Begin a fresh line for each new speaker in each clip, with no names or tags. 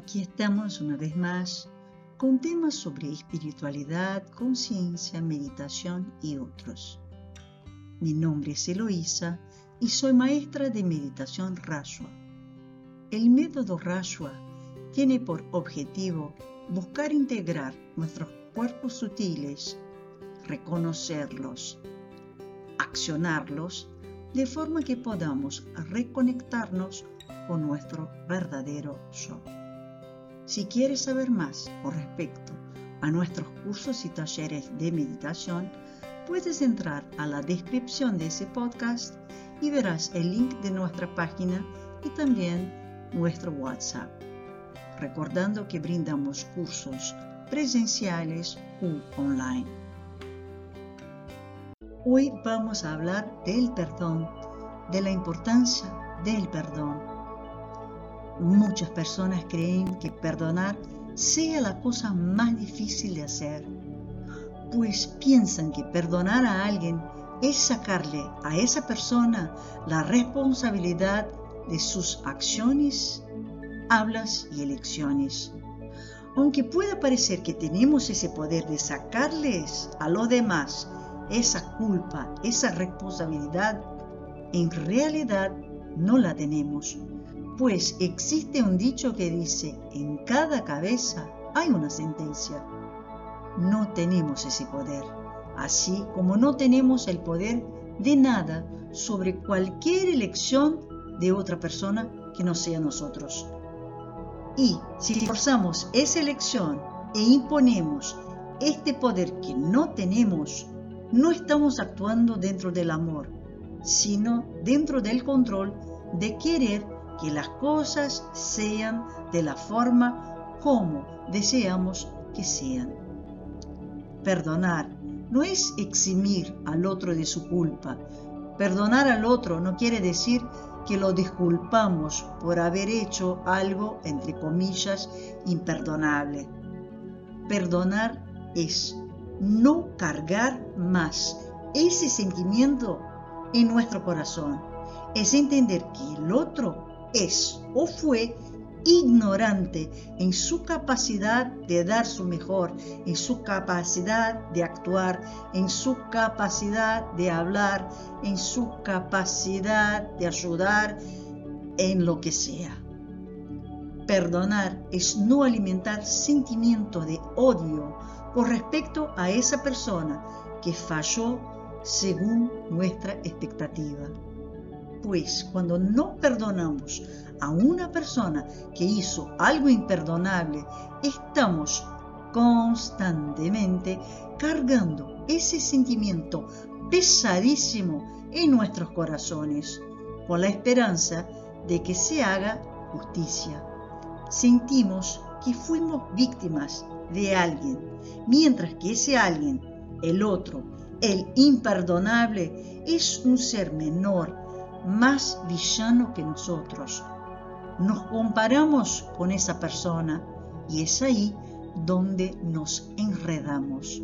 Aquí estamos una vez más con temas sobre espiritualidad, conciencia, meditación y otros. Mi nombre es Eloísa y soy maestra de meditación Rashwa. El método Rashwa tiene por objetivo buscar integrar nuestros cuerpos sutiles, reconocerlos, accionarlos, de forma que podamos reconectarnos con nuestro verdadero yo. Si quieres saber más con respecto a nuestros cursos y talleres de meditación, puedes entrar a la descripción de ese podcast y verás el link de nuestra página y también nuestro WhatsApp. Recordando que brindamos cursos presenciales u online. Hoy vamos a hablar del perdón, de la importancia del perdón Muchas personas creen que perdonar sea la cosa más difícil de hacer, pues piensan que perdonar a alguien es sacarle a esa persona la responsabilidad de sus acciones, hablas y elecciones. Aunque pueda parecer que tenemos ese poder de sacarles a los demás esa culpa, esa responsabilidad, en realidad no la tenemos pues existe un dicho que dice, en cada cabeza hay una sentencia. No tenemos ese poder, así como no tenemos el poder de nada sobre cualquier elección de otra persona que no sea nosotros. Y si forzamos esa elección e imponemos este poder que no tenemos, no estamos actuando dentro del amor, sino dentro del control de querer que las cosas sean de la forma como deseamos que sean. Perdonar no es eximir al otro de su culpa. Perdonar al otro no quiere decir que lo disculpamos por haber hecho algo, entre comillas, imperdonable. Perdonar es no cargar más ese sentimiento en nuestro corazón. Es entender que el otro es o fue ignorante en su capacidad de dar su mejor, en su capacidad de actuar, en su capacidad de hablar, en su capacidad de ayudar en lo que sea. Perdonar es no alimentar sentimiento de odio con respecto a esa persona que falló según nuestra expectativa. Pues cuando no perdonamos a una persona que hizo algo imperdonable, estamos constantemente cargando ese sentimiento pesadísimo en nuestros corazones, con la esperanza de que se haga justicia. Sentimos que fuimos víctimas de alguien, mientras que ese alguien, el otro, el imperdonable, es un ser menor más villano que nosotros. Nos comparamos con esa persona y es ahí donde nos enredamos.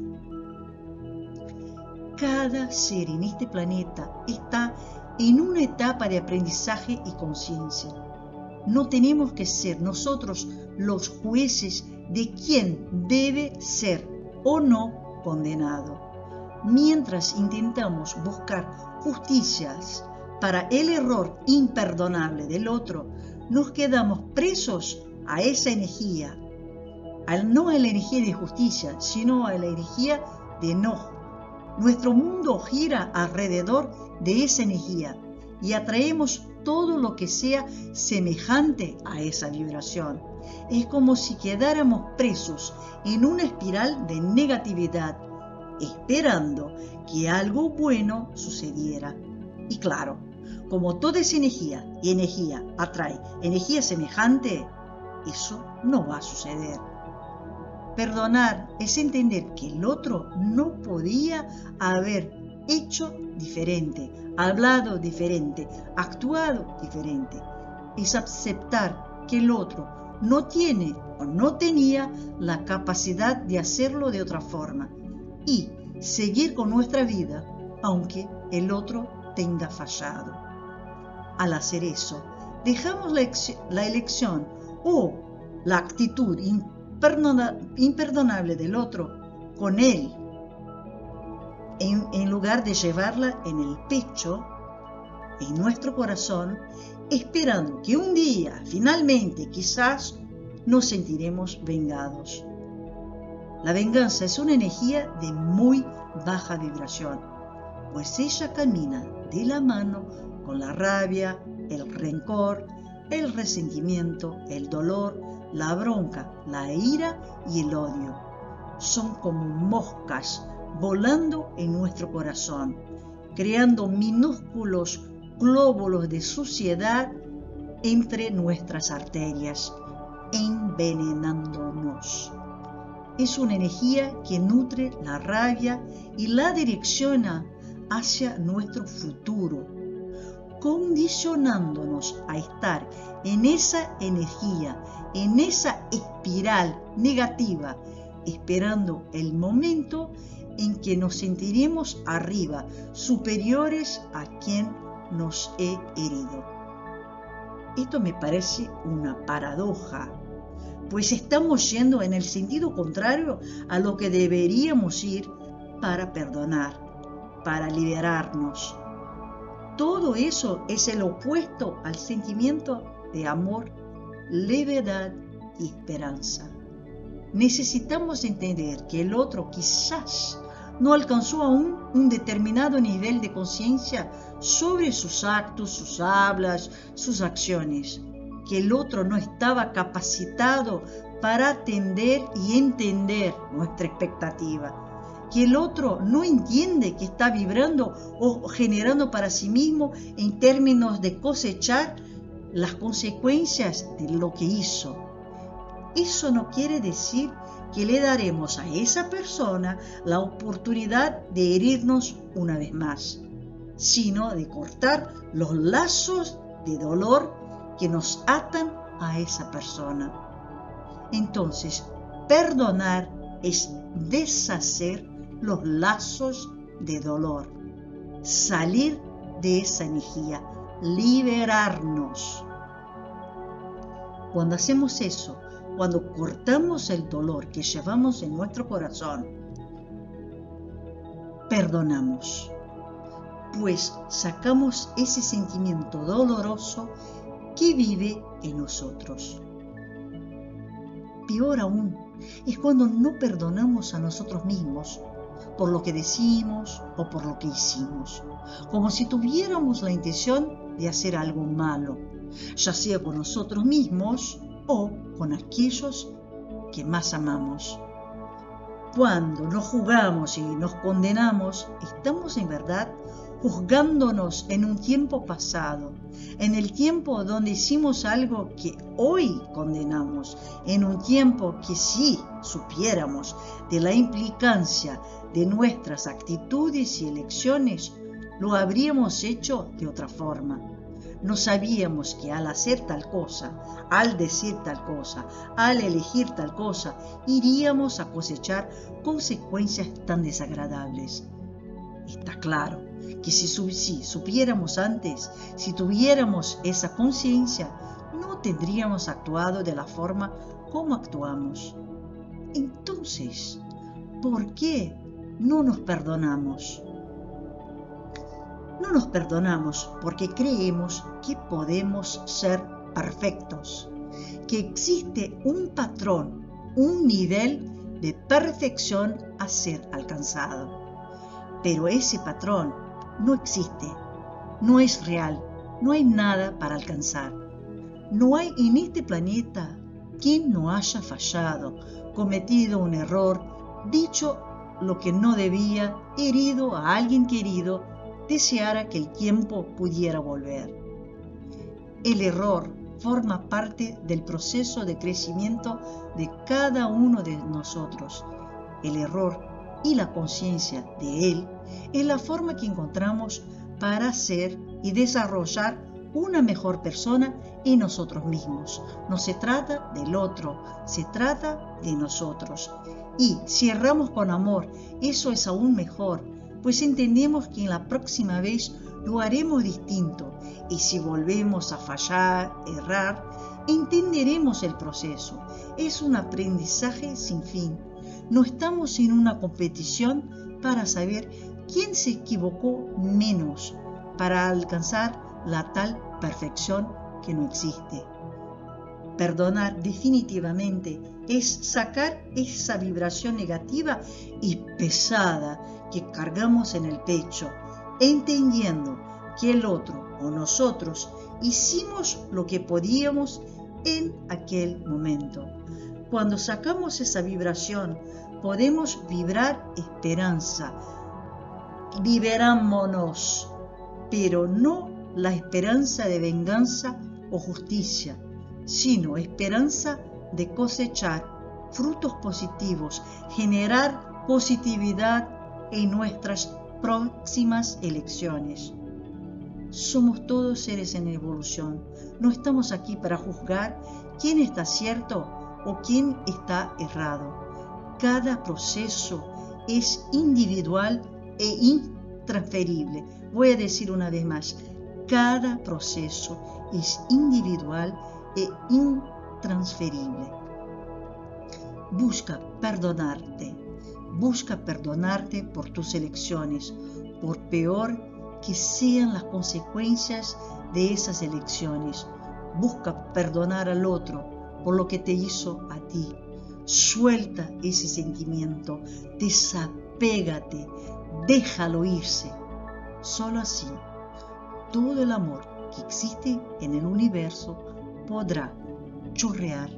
Cada ser en este planeta está en una etapa de aprendizaje y conciencia. No tenemos que ser nosotros los jueces de quién debe ser o no condenado. Mientras intentamos buscar justicias para el error imperdonable del otro, nos quedamos presos a esa energía, no a la energía de justicia, sino a la energía de enojo. Nuestro mundo gira alrededor de esa energía y atraemos todo lo que sea semejante a esa vibración. Es como si quedáramos presos en una espiral de negatividad, esperando que algo bueno sucediera. Y claro, como toda esa energía y energía atrae energía semejante, eso no va a suceder. Perdonar es entender que el otro no podía haber hecho diferente, hablado diferente, actuado diferente. Es aceptar que el otro no tiene o no tenía la capacidad de hacerlo de otra forma y seguir con nuestra vida aunque el otro tenga fallado. Al hacer eso, dejamos la, elección o la actitud imperdonable del otro con él, en, lugar de llevarla en el pecho, en nuestro corazón, esperando que un día, finalmente, quizás, nos sentiremos vengados. La venganza es una energía de muy baja vibración, pues ella camina de la mano con la rabia, el rencor, el resentimiento, el dolor, la bronca, la ira y el odio. Son como moscas volando en nuestro corazón, creando minúsculos glóbulos de suciedad entre nuestras arterias, envenenándonos. Es una energía que nutre la rabia y la direcciona hacia nuestro futuro, condicionándonos a estar en esa energía, en esa espiral negativa, esperando el momento en que nos sentiremos arriba, superiores a quien nos he herido. Esto me parece una paradoja, pues estamos yendo en el sentido contrario a lo que deberíamos ir para perdonar, para liberarnos. Todo eso es el opuesto al sentimiento de amor, levedad y esperanza. Necesitamos entender que el otro quizás no alcanzó aún un determinado nivel de conciencia sobre sus actos, sus hablas, sus acciones, que el otro no estaba capacitado para atender y entender nuestra expectativa, que el otro no entiende que está vibrando o generando para sí mismo en términos de cosechar las consecuencias de lo que hizo. Eso no quiere decir que le daremos a esa persona la oportunidad de herirnos una vez más, sino de cortar los lazos de dolor que nos atan a esa persona. Entonces, perdonar es deshacer los lazos de dolor, salir de esa energía, liberarnos. Cuando hacemos eso, cuando cortamos el dolor que llevamos en nuestro corazón, perdonamos, pues sacamos ese sentimiento doloroso que vive en nosotros. Peor aún es cuando no perdonamos a nosotros mismos por lo que decimos o por lo que hicimos, como si tuviéramos la intención de hacer algo malo, ya sea con nosotros mismos o con aquellos que más amamos. Cuando nos juzgamos y nos condenamos, estamos en verdad juzgándonos en un tiempo pasado, en el tiempo donde hicimos algo que hoy condenamos, en un tiempo que si supiéramos de la implicancia de nuestras actitudes y elecciones, lo habríamos hecho de otra forma no sabíamos que al hacer tal cosa, al decir tal cosa, al elegir tal cosa, iríamos a cosechar consecuencias tan desagradables. Está claro que si, supiéramos antes, si tuviéramos esa conciencia, no tendríamos actuado de la forma como actuamos. Entonces, ¿por qué no nos perdonamos? No nos perdonamos porque creemos que podemos ser perfectos, que existe un patrón, un nivel de perfección a ser alcanzado. Pero ese patrón no existe, no es real, no hay nada para alcanzar. No hay en este planeta quien no haya fallado, cometido un error, dicho lo que no debía, herido a alguien querido deseara que el tiempo pudiera volver. El error forma parte del proceso de crecimiento de cada uno de nosotros. El error y la conciencia de él es la forma que encontramos para ser y desarrollar una mejor persona en nosotros mismos. No se trata del otro, se trata de nosotros. Y si erramos con amor, eso es aún mejor, pues entendemos que en la próxima vez lo haremos distinto y si volvemos a fallar, errar, entenderemos el proceso. Es un aprendizaje sin fin. No estamos en una competición para saber quién se equivocó menos para alcanzar la tal perfección que no existe. Perdonar definitivamente es sacar esa vibración negativa y pesada que cargamos en el pecho, entendiendo que el otro o nosotros hicimos lo que podíamos en aquel momento. Cuando sacamos esa vibración, podemos vibrar esperanza. Liberámonos, pero no la esperanza de venganza o justicia, sino esperanza de cosechar frutos positivos, generar positividad en nuestras próximas elecciones. Somos todos seres en evolución. No estamos aquí para juzgar quién está cierto o quién está errado. Cada proceso es individual e intransferible. Voy a decir una vez más, cada proceso es individual e intransferible. Busca perdonarte, busca perdonarte por tus elecciones, por peor que sean las consecuencias de esas elecciones. Busca perdonar al otro por lo que te hizo a ti. Suelta ese sentimiento, desapégate, déjalo irse. Solo así, todo el amor que existe en el universo podrá chorrear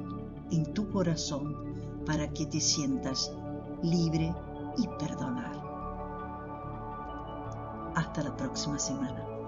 en tu corazón para que te sientas libre y perdonar. Hasta la próxima semana.